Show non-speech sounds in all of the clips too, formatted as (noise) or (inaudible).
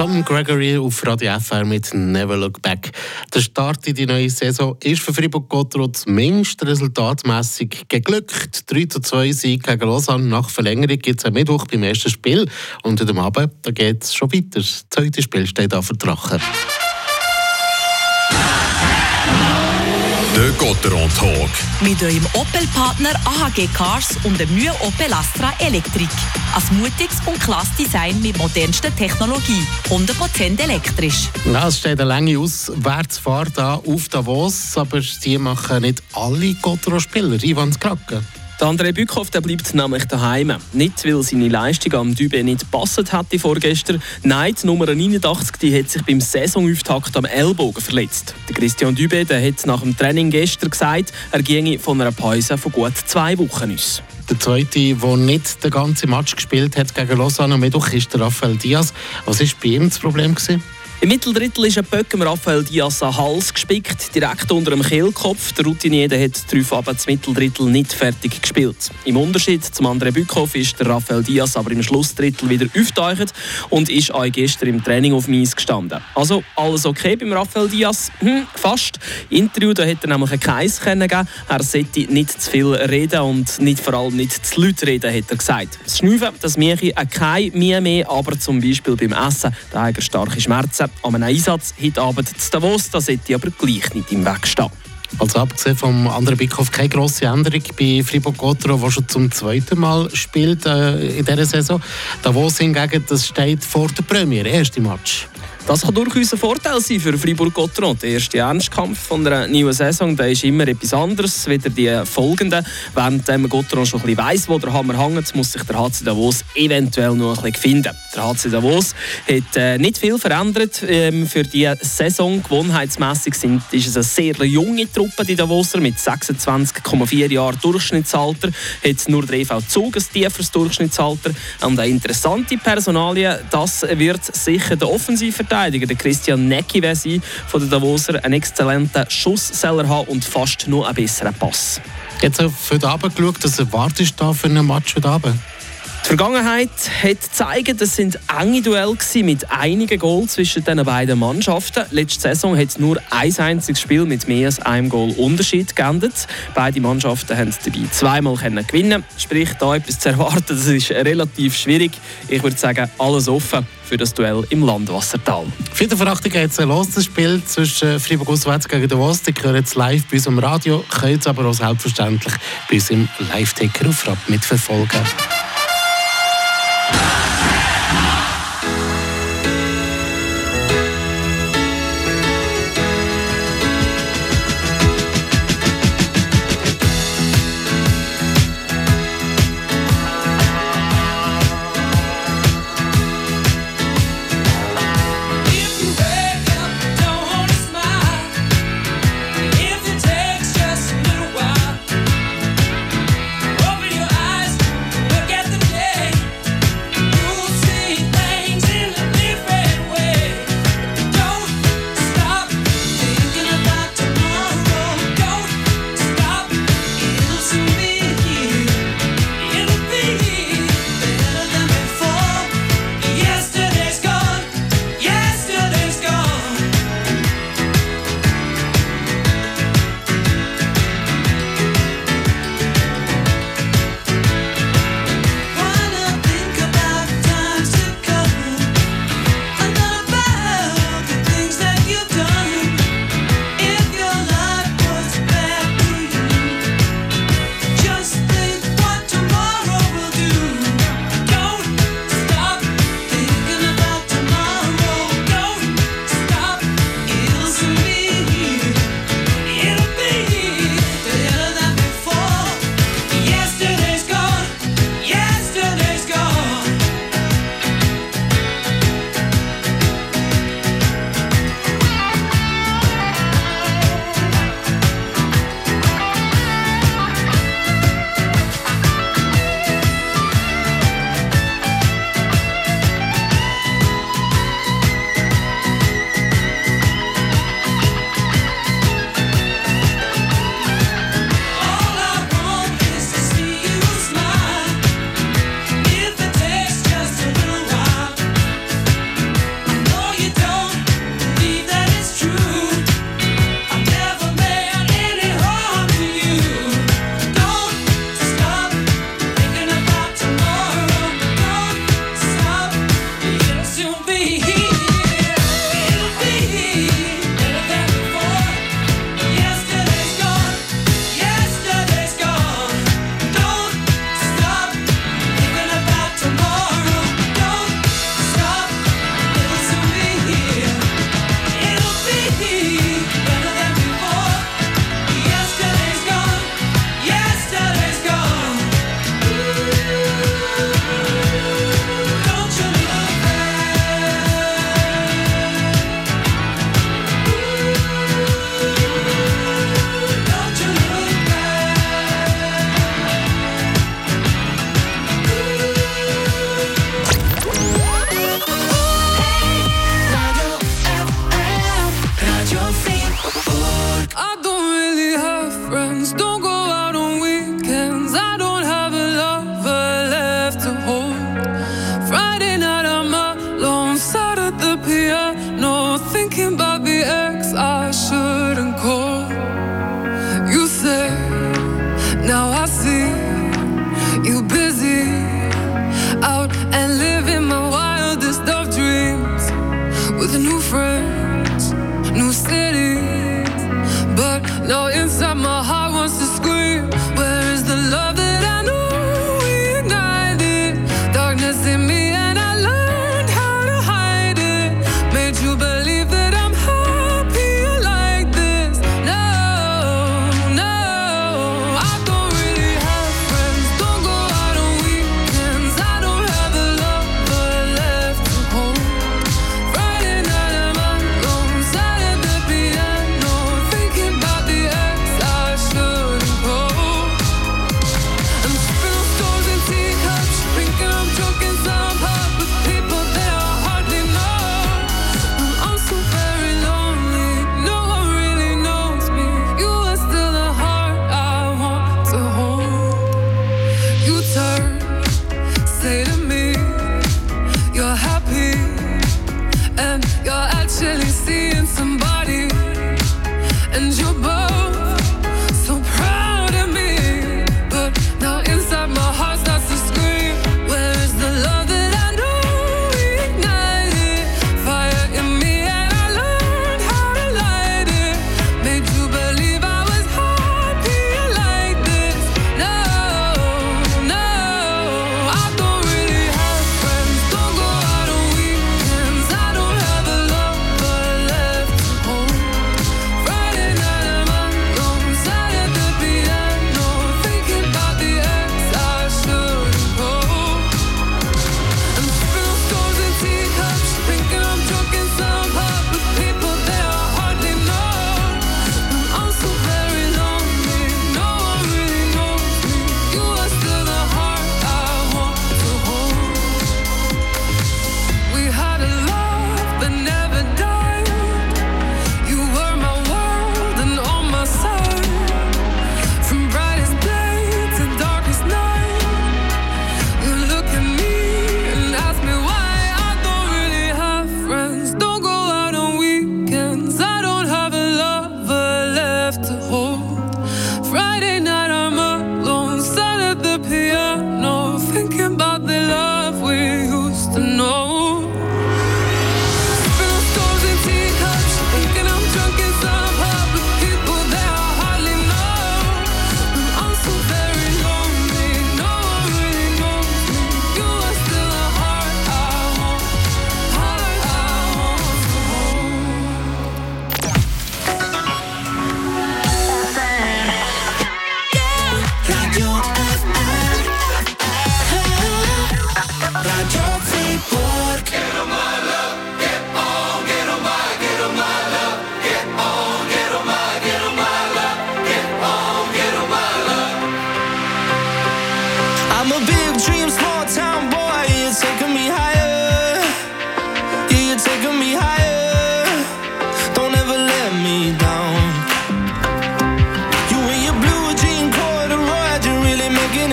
Tom Gregory auf Radio FR mit Never Look Back. Der Start in die neue Saison ist für Fribourg-Gotteron zumindest resultatmässig geglückt. 3 zu 2 Sieg gegen Lausanne. Nach Verlängerung gibt es am Mittwoch beim ersten Spiel. Und am Abend geht es schon weiter. Das zweite Spiel steht auf der Drache. Der Gotteron Talk. Mit eurem Opel-Partner AHG Cars und dem neuen Opel Astra Elektrik. Ein mutiges und klasse Design mit modernster Technologie. 100% elektrisch. Ja, es steht eine lange Auswärtsfahrt auf Davos, aber die machen nicht alle Gotteron-Spieler. Ivan Skraken. Der André Bückhoff der bleibt nämlich daheim. Nicht, weil seine Leistung am Dübe nicht gepasst hätte vorgestern. Nein, die Nummer 89 die hat sich beim Saisonauftakt am Ellbogen verletzt. Der Christian Dübe der hat nach dem Training gestern gesagt, er ginge von einer Pause von gut zwei Wochen aus. Der zweite, der nicht den ganzen Match gespielt hat gegen Lausanne am Mittwoch, ist der Raphael Diaz. Was war bei ihm das Problem? Gewesen? Im Mitteldrittel ist ein Böck Raphael Diaz an Hals gespickt, direkt unter dem Kehlkopf. Der Routinier hat darauf aber das Mitteldrittel nicht fertig gespielt. Im Unterschied zum anderen Bückhoff ist der Raphael Diaz aber im Schlussdrittel wieder aufgetaucht und ist auch gestern im Training auf Mies gestanden. Also alles okay beim Raphael Diaz? Hm, fast. Im Interview da hat er nämlich einen Kreis gegeben. Er sollte nicht zu viel reden und nicht vor allem nicht zu laut reden, hat er gesagt. Das Schnüffeln, das mache kein mehr mehr, aber zum Beispiel beim Essen, da hat er starke Schmerzen an einem Einsatz heute Abend zu Davos, das sollte aber gleich nicht im Weg stehen. Also abgesehen vom anderen Bickhoff keine grosse Änderung bei Fribourg-Gotteron, der schon zum zweiten Mal spielt äh, in dieser Saison. Davos hingegen, das steht vor der Premiere, erste Match. Das kann durchaus ein Vorteil sein für Fribourg-Gotteron. Der erste Ernstkampf von einer neuen Saison der ist immer etwas anderes als die folgenden. Während man Gotteron schon ein weiss, wo der Hammer hängt, muss sich der HC Davos eventuell noch ein bisschen finden. Der HC Davos hat äh, nicht viel verändert ähm, für die Saison. Gewohnheitsmässig ist es eine sehr junge Truppe, die Davoser, mit 26,4 Jahren Durchschnittsalter. Hat nur der EV Zug ein tieferes Durchschnittsalter. Und eine interessante Personalie, das wird sicher der Offensivverteidiger Verteidiger, der Christian Necki, sein von den Davoser, einen exzellenten Schussseller haben und fast nur einen besseren Pass. Jetzt auf heute Abend geschaut, was erwartest du da für einen Match heute Abend? Die Vergangenheit hat gezeigt, es sind enge Duelle mit einigen Goals zwischen den beiden Mannschaften. Letzte Saison hat nur ein einziges Spiel mit mehr als einem Goal Unterschied geendet. Beide Mannschaften haben dabei zweimal gewinnen Sprich, da etwas zu erwarten, das ist relativ schwierig. Ich würde sagen, alles offen für das Duell im Landwassertal. Vierte Verachtung geht es los, das Spiel zwischen Freiburg Auswärts gegen den Wost. Ihr hört es live bei uns im Radio, könnt es aber auch selbstverständlich bei uns im Live-Ticker auf Rap mitverfolgen.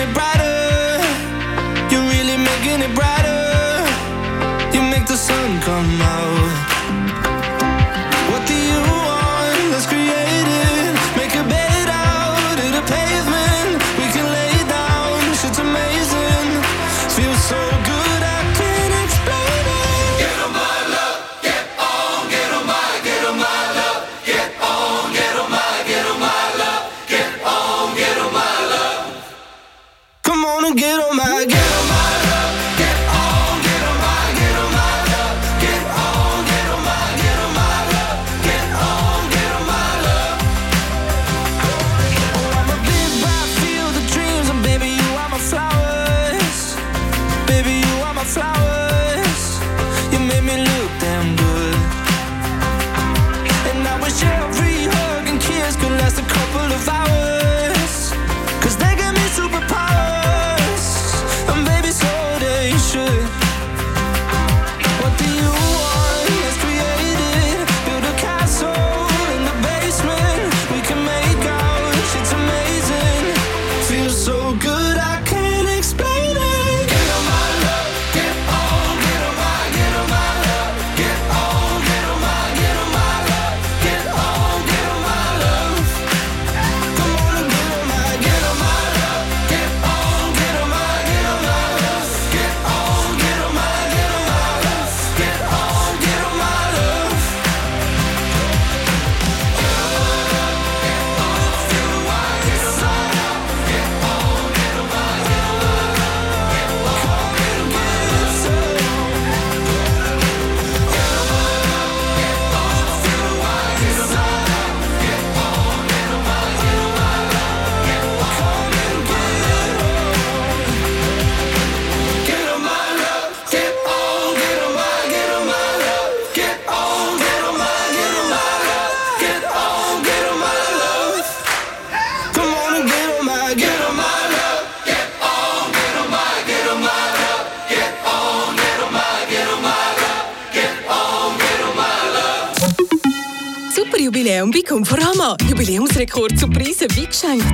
It brighter.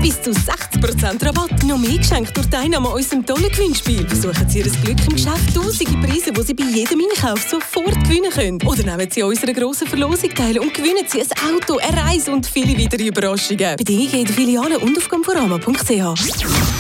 Bis zu 60% Rabatt. Noch mehr geschenkt durch Teilnahme an unserem tollen Gewinnspiel. Versuchen Sie Ihr Glück im Geschäft. Tausende Preise, die Sie bei jedem Einkauf sofort gewinnen können. Oder nehmen Sie an unserer grossen Verlosung teil und gewinnen Sie ein Auto, eine Reise und viele weitere Überraschungen. Bedingungen in der Filiale und auf conforama.ch.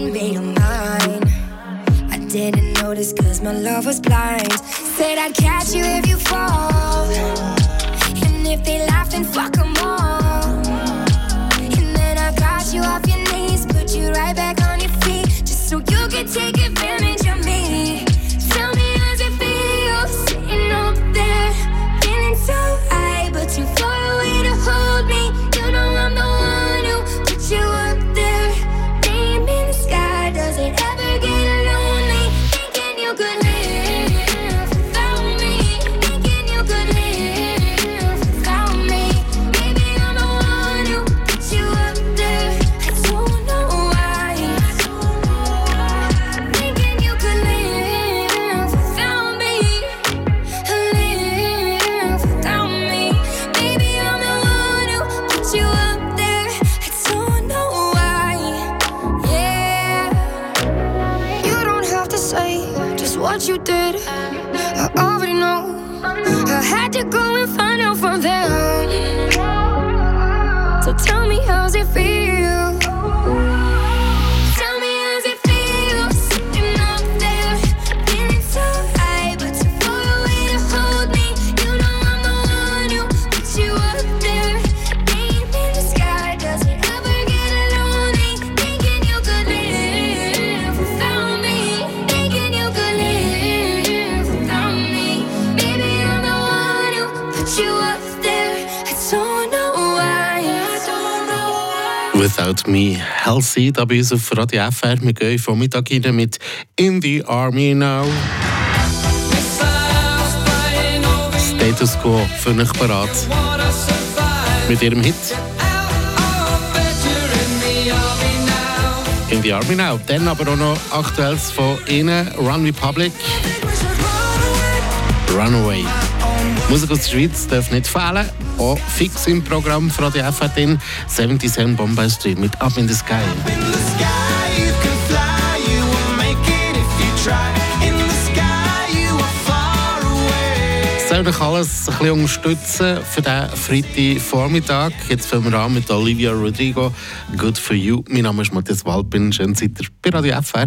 made them mine. I didn't notice cause my love was blind. Said I'd catch you if you fall. And if they laugh, then fuck them all. Had to go and find out from them. So tell me, how's it feel? Without Me, Healthy, da bei uns auf Radio FR. Wir gehen Vormittag rein mit In the Army Now. Status Quo für euch parat. Mit ihrem Hit In the Army Now. Dann aber auch noch Aktuelles von ihnen, Run Republic, Runaway. Musik aus der Schweiz darf nicht fehlen. Auch fix im Programm von Radio. 70 Cent Bombay Street mit Up in the Sky. In the sky you can fly, you will make it if you try. Soll euch alles ein bisschen unterstützen für diesen Freitagvormittag. Jetzt fangen wir an mit Olivia Rodrigo. Good for you. Mein Name ist Matthias Walpin. Schön seid ihr bei Radio FR.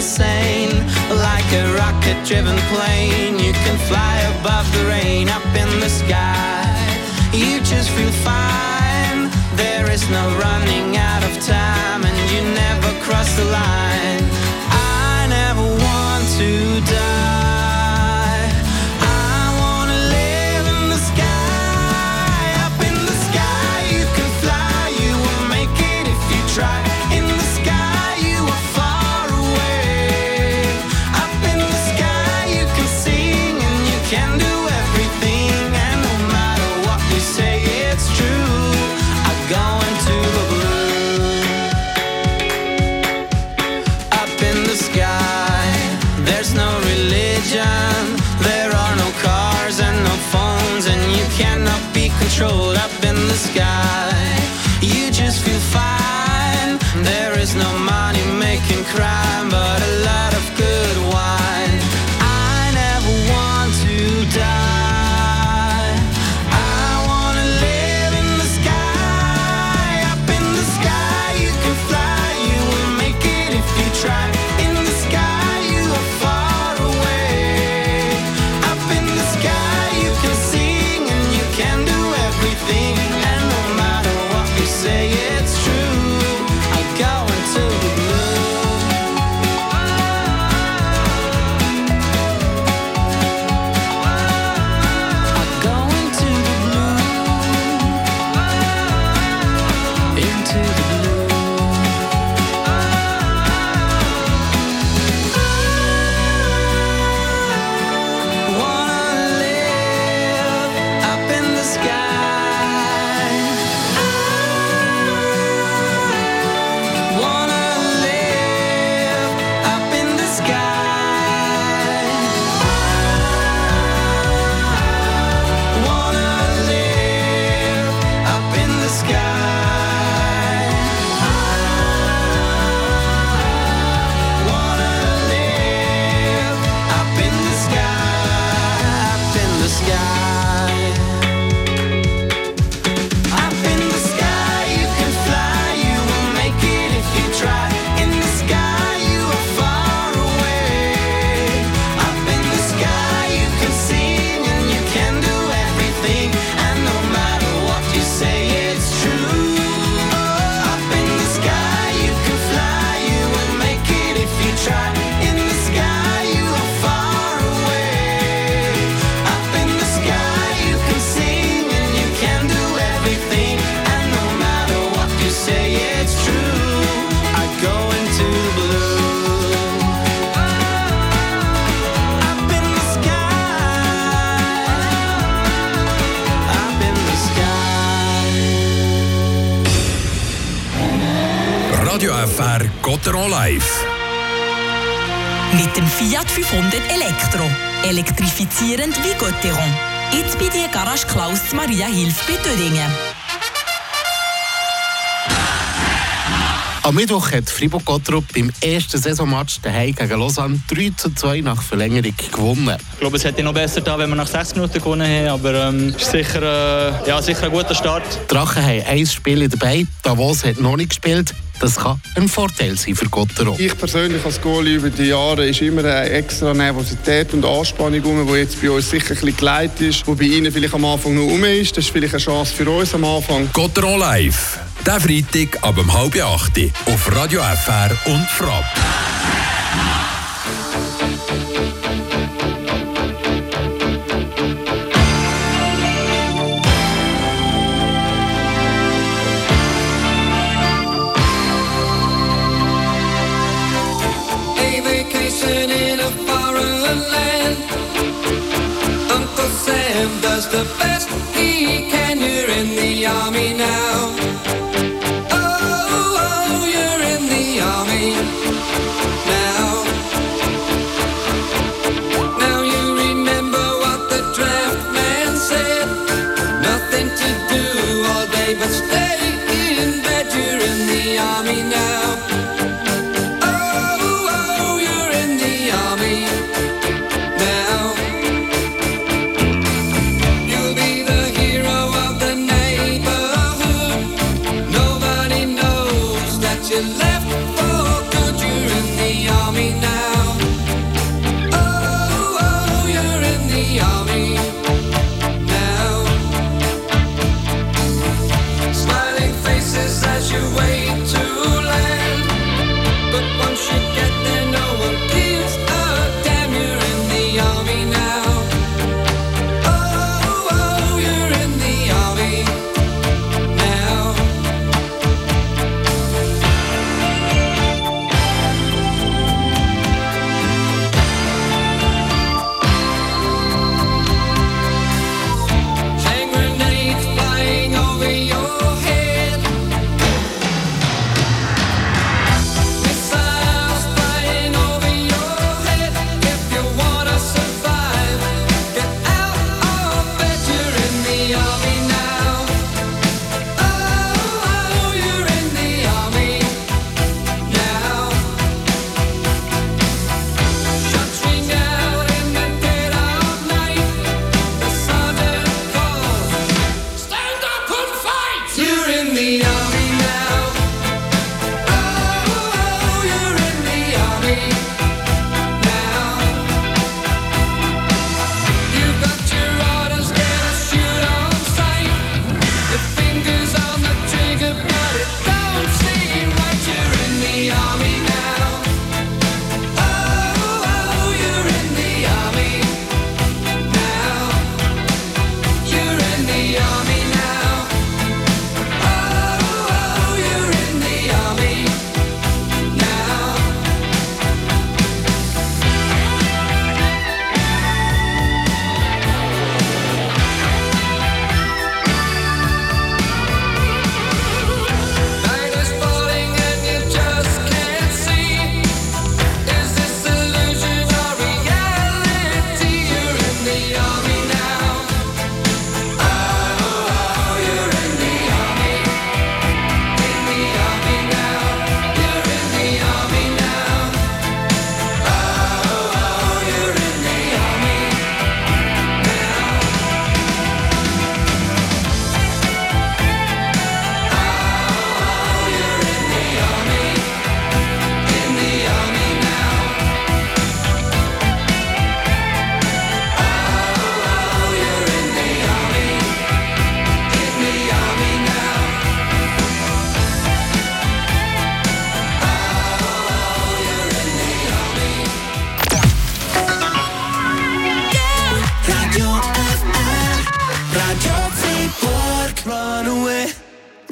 insane. Like a rocket driven plane, you can fly above the rain up in the sky. You just feel fine. There is no running out of time, and you never cross the line. I never want to. can cry. Garage Klaus Maria hilft bei Thüringen. Am Mittwoch hat Fribourg Gottrop beim ersten Saisonmatch daheim gegen Lausanne 3 zu 2 nach Verlängerung gewonnen. Ich glaube, es hätte noch besser getan, wenn wir nach 6 Minuten gewonnen hätten, aber ähm, ist sicher, äh, ja, sicher ein guter Start. Drachen haben ein Spiel dabei, Davos hat noch nicht gespielt. Das kann ein Vorteil sein für Gottero. Ich persönlich als Goalie über die Jahre ist immer eine extra Nervosität und Anspannung rum, die jetzt bei uns sicher ein bisschen geleitet ist, die bei Ihnen vielleicht am Anfang noch rum ist. Das ist vielleicht eine Chance für uns am Anfang. Gottero live, der Freitag ab um halb acht auf Radio FR und Frapp.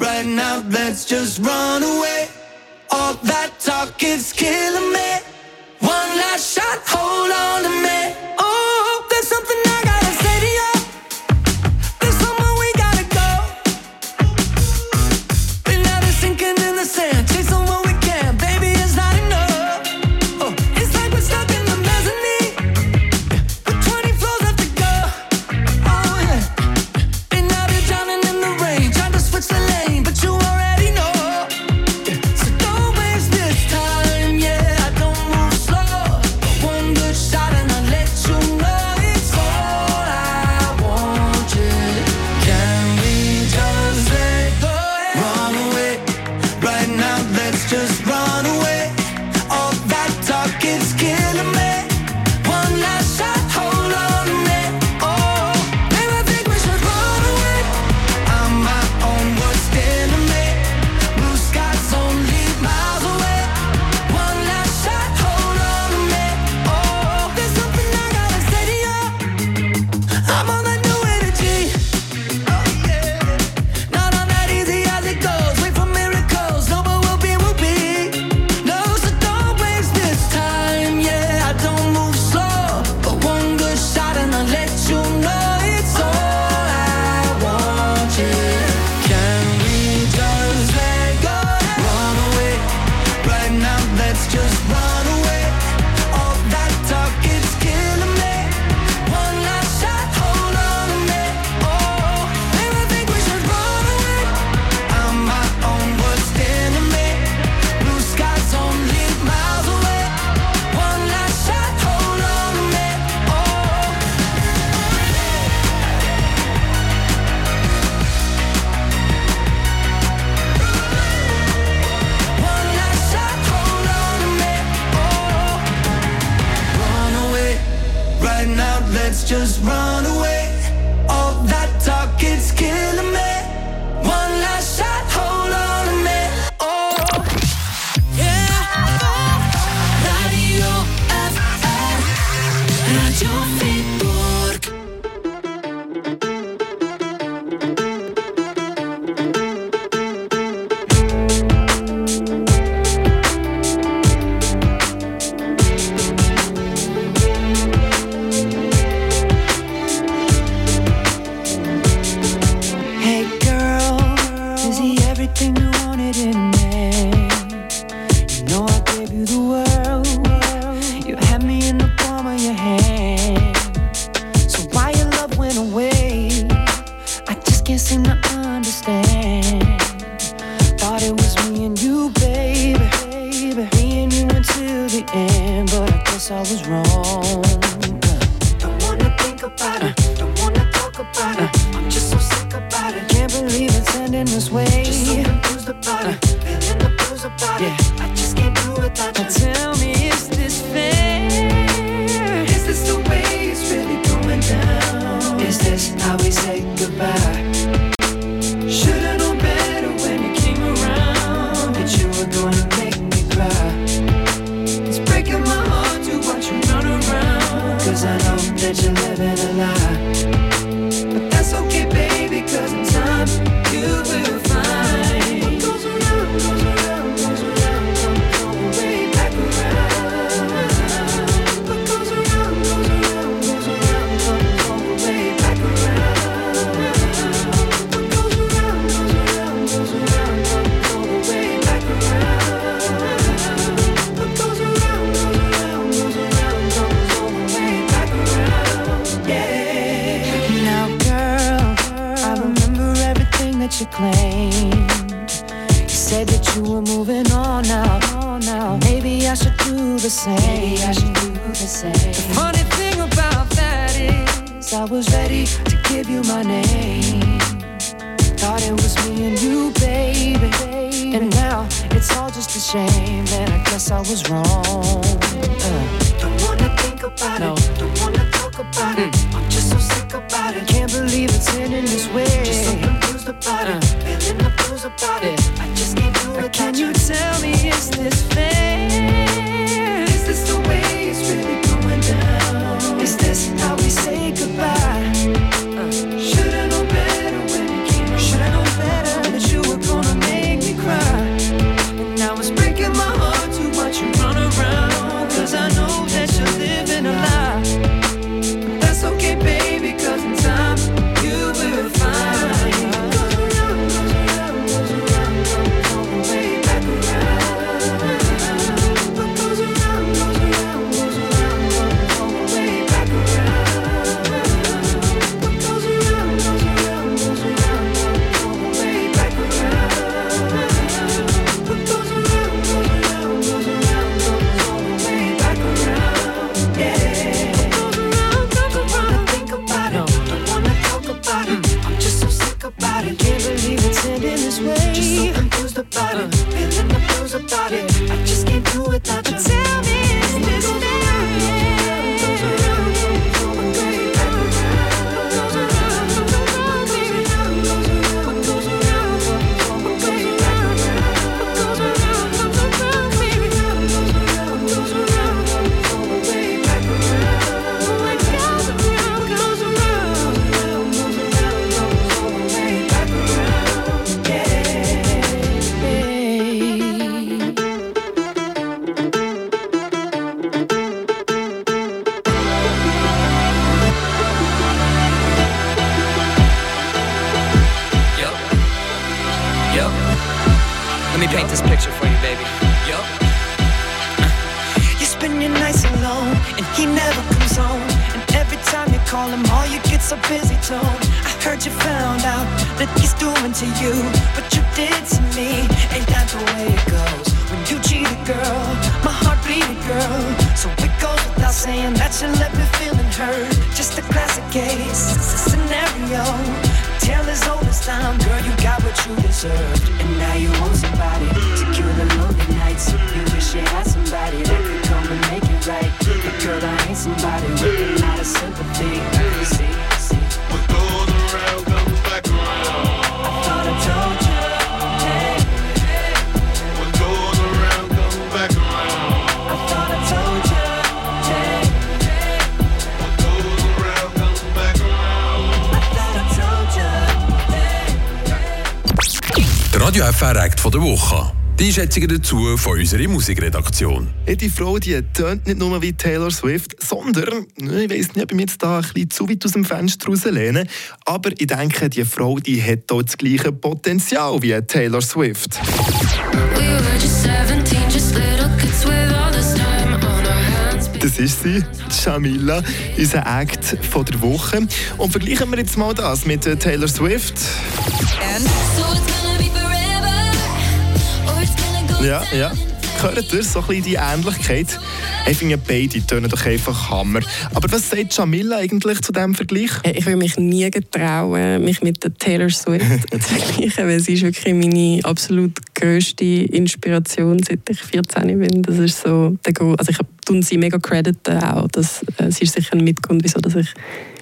right now, let's just run away. All that talk is killing me. same. Maybe I should do the same. The funny thing about that is, I was ready to give you my name. Thought it was me and you, baby. And now it's all just a shame, and I guess I was wrong. case, it's a scenario. Tell as old as time, girl, you got what you deserved. And now you want somebody to cure the lonely nights you wish you had. Radio FR Act von der Woche. Die Einschätzungen dazu von unserer Musikredaktion. Ja, die Frau die tönt nicht nur wie Taylor Swift, sondern, ne, ich weiß nicht, ob ich mich jetzt da ein bisschen zu weit aus dem Fenster rauslehne, aber ich denke, die Frau die hat hier das gleiche Potenzial wie Taylor Swift. We were just 17, just little kids with all this time on our hands. Das ist sie, Jamila, unser Act von der Woche. Und vergleichen wir jetzt mal das mit äh, Taylor Swift. So Ja, ja. Hört ihr so ein bisschen die Ähnlichkeit? Ich finde, beide tönen doch einfach Hammer. Aber was sagt Jamila eigentlich zu diesem Vergleich? Ich würde mich nie getrauen, mich mit der Taylor Swift (laughs) zu vergleichen, weil sie ist wirklich meine absolut grösste Inspiration, seit ich 14 bin. Das ist so der Gro also ich tue sie mega crediten auch. Das, äh, sie ist sicher ein Mitgrund, wieso dass ich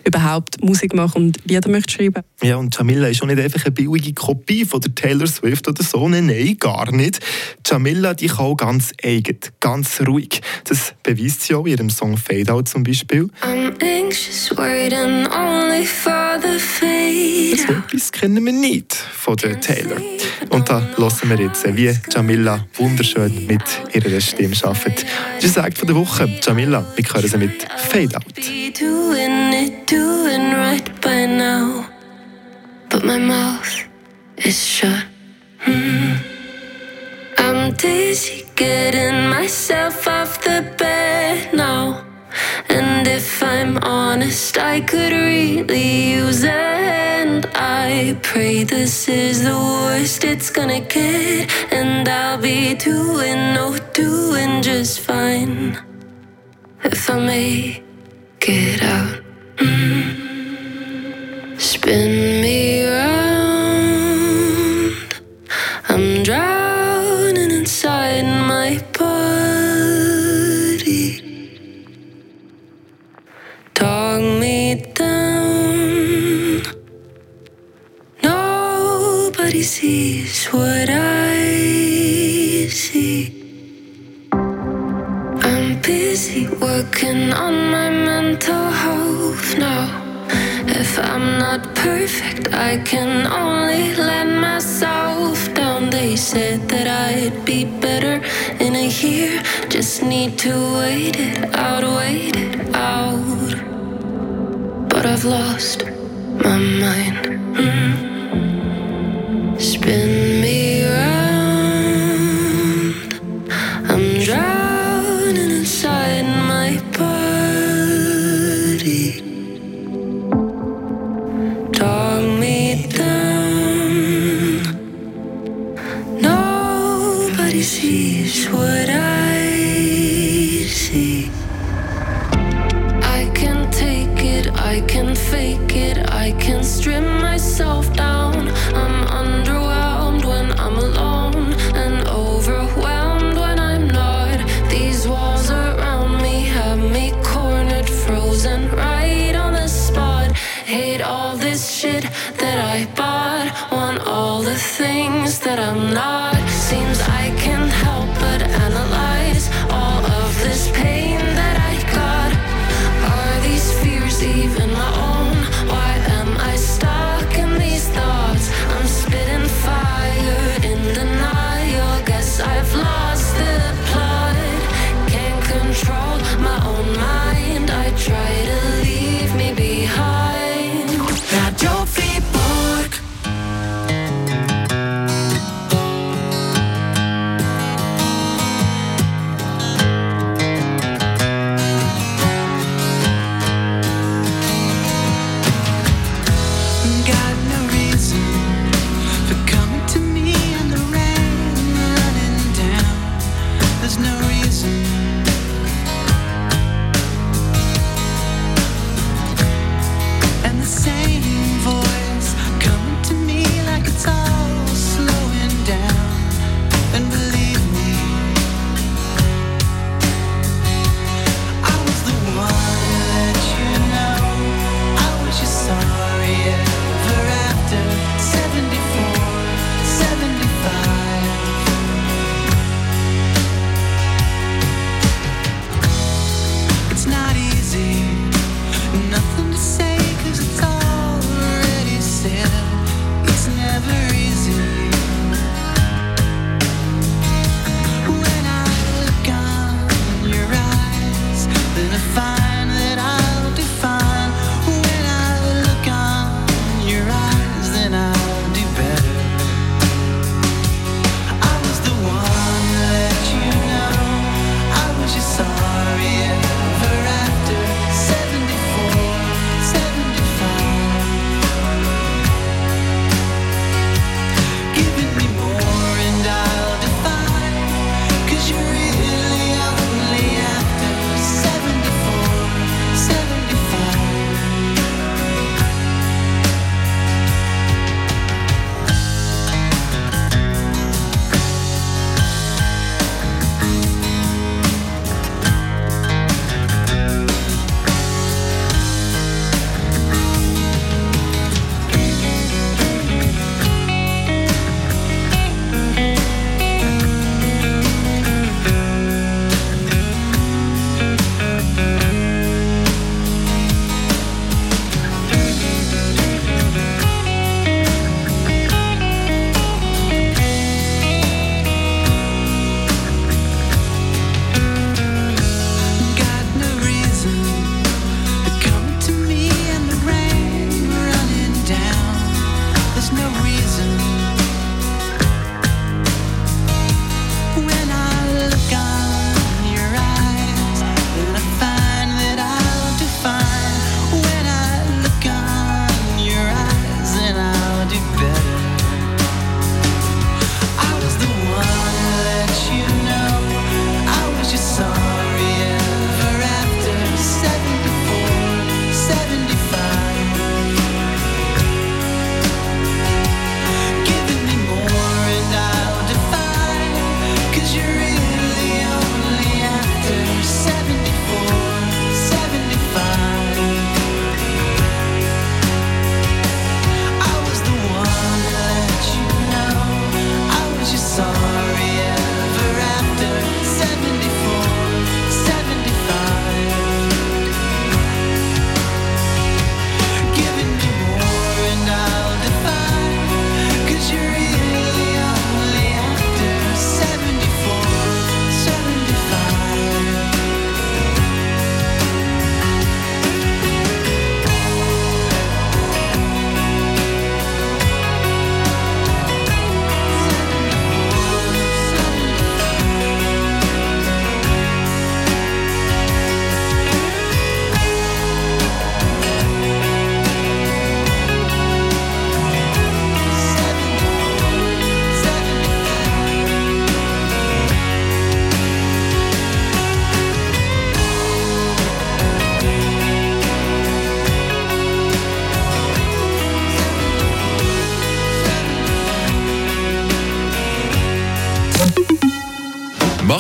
überhaupt Musik mache und Lieder möchte schreiben. Ja, und Jamila ist auch nicht einfach eine billige Kopie von der Taylor Swift oder so. Nein, nein, gar nicht. Jamila, die kann auch ganz eigen, ganz ruhig. Das beweist sie auch in ihrem Song Fade Out zum Beispiel. I'm anxious, worried, and only for So etwas kennen wir nicht von der Taylor. Und da hören wir jetzt, wie Jamila wunderschön mit ihrer Stimme arbeitet. Das ist Act von der Woche. Jamila, wir hören sie mit Fade Out. But my mouth is shut. Hmm. I'm dizzy getting myself off the bed now. And if I'm honest, I could really use a hand. I pray this is the worst it's gonna get. And I'll be doing, no, doing just fine. If I make it out. Mm. Spin me round. Nobody sees what I see. I'm busy working on my mental health now. If I'm not perfect, I can only let myself down. They said that I'd be better in a year. Just need to wait it out, wait it out. But I've lost my mind. Mm.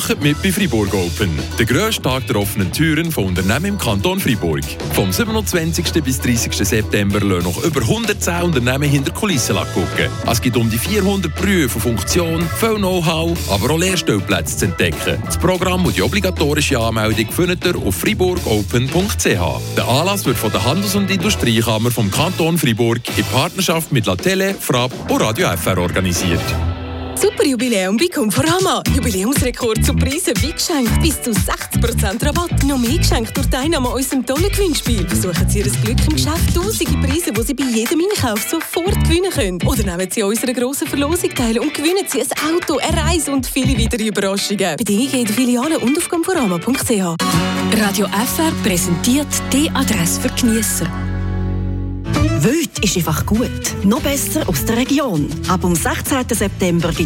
Macht mit bei Fribourg Open, der grösste Tag der offenen Türen von Unternehmen im Kanton Fribourg. Vom 27. bis 30. September lassen noch über 110 Unternehmen hinter Kulissen gucken. Es gibt um die 400 Berufe und Funktionen, viel Know-how, aber auch Lehrstellplätze zu entdecken. Das Programm und die obligatorische Anmeldung findet ihr auf fribourgopen.ch. Der Anlass wird von der Handels- und Industriekammer vom Kanton Fribourg in Partnerschaft mit La Tele, Frab und Radio FR organisiert. Super Jubiläum bei Conforama. Jubiläumsrekord zu Preisen wie geschenkt. Bis zu 60% Rabatt. Noch mehr geschenkt durch Teilnahme an unserem tollen Gewinnspiel. Versuchen Sie Ihr Glück im Geschäft. Tausende Preise, die Sie bei jedem Einkauf sofort gewinnen können. Oder nehmen Sie an unserer grossen Verlosung teil und gewinnen Sie ein Auto, eine Reise und viele weitere Überraschungen. Bedingungen in der Filiale und auf conforama.ch. Radio FR präsentiert die Adresse für Genießer. Wild ist einfach gut. Noch besser aus der Region. Ab dem 16. September gibt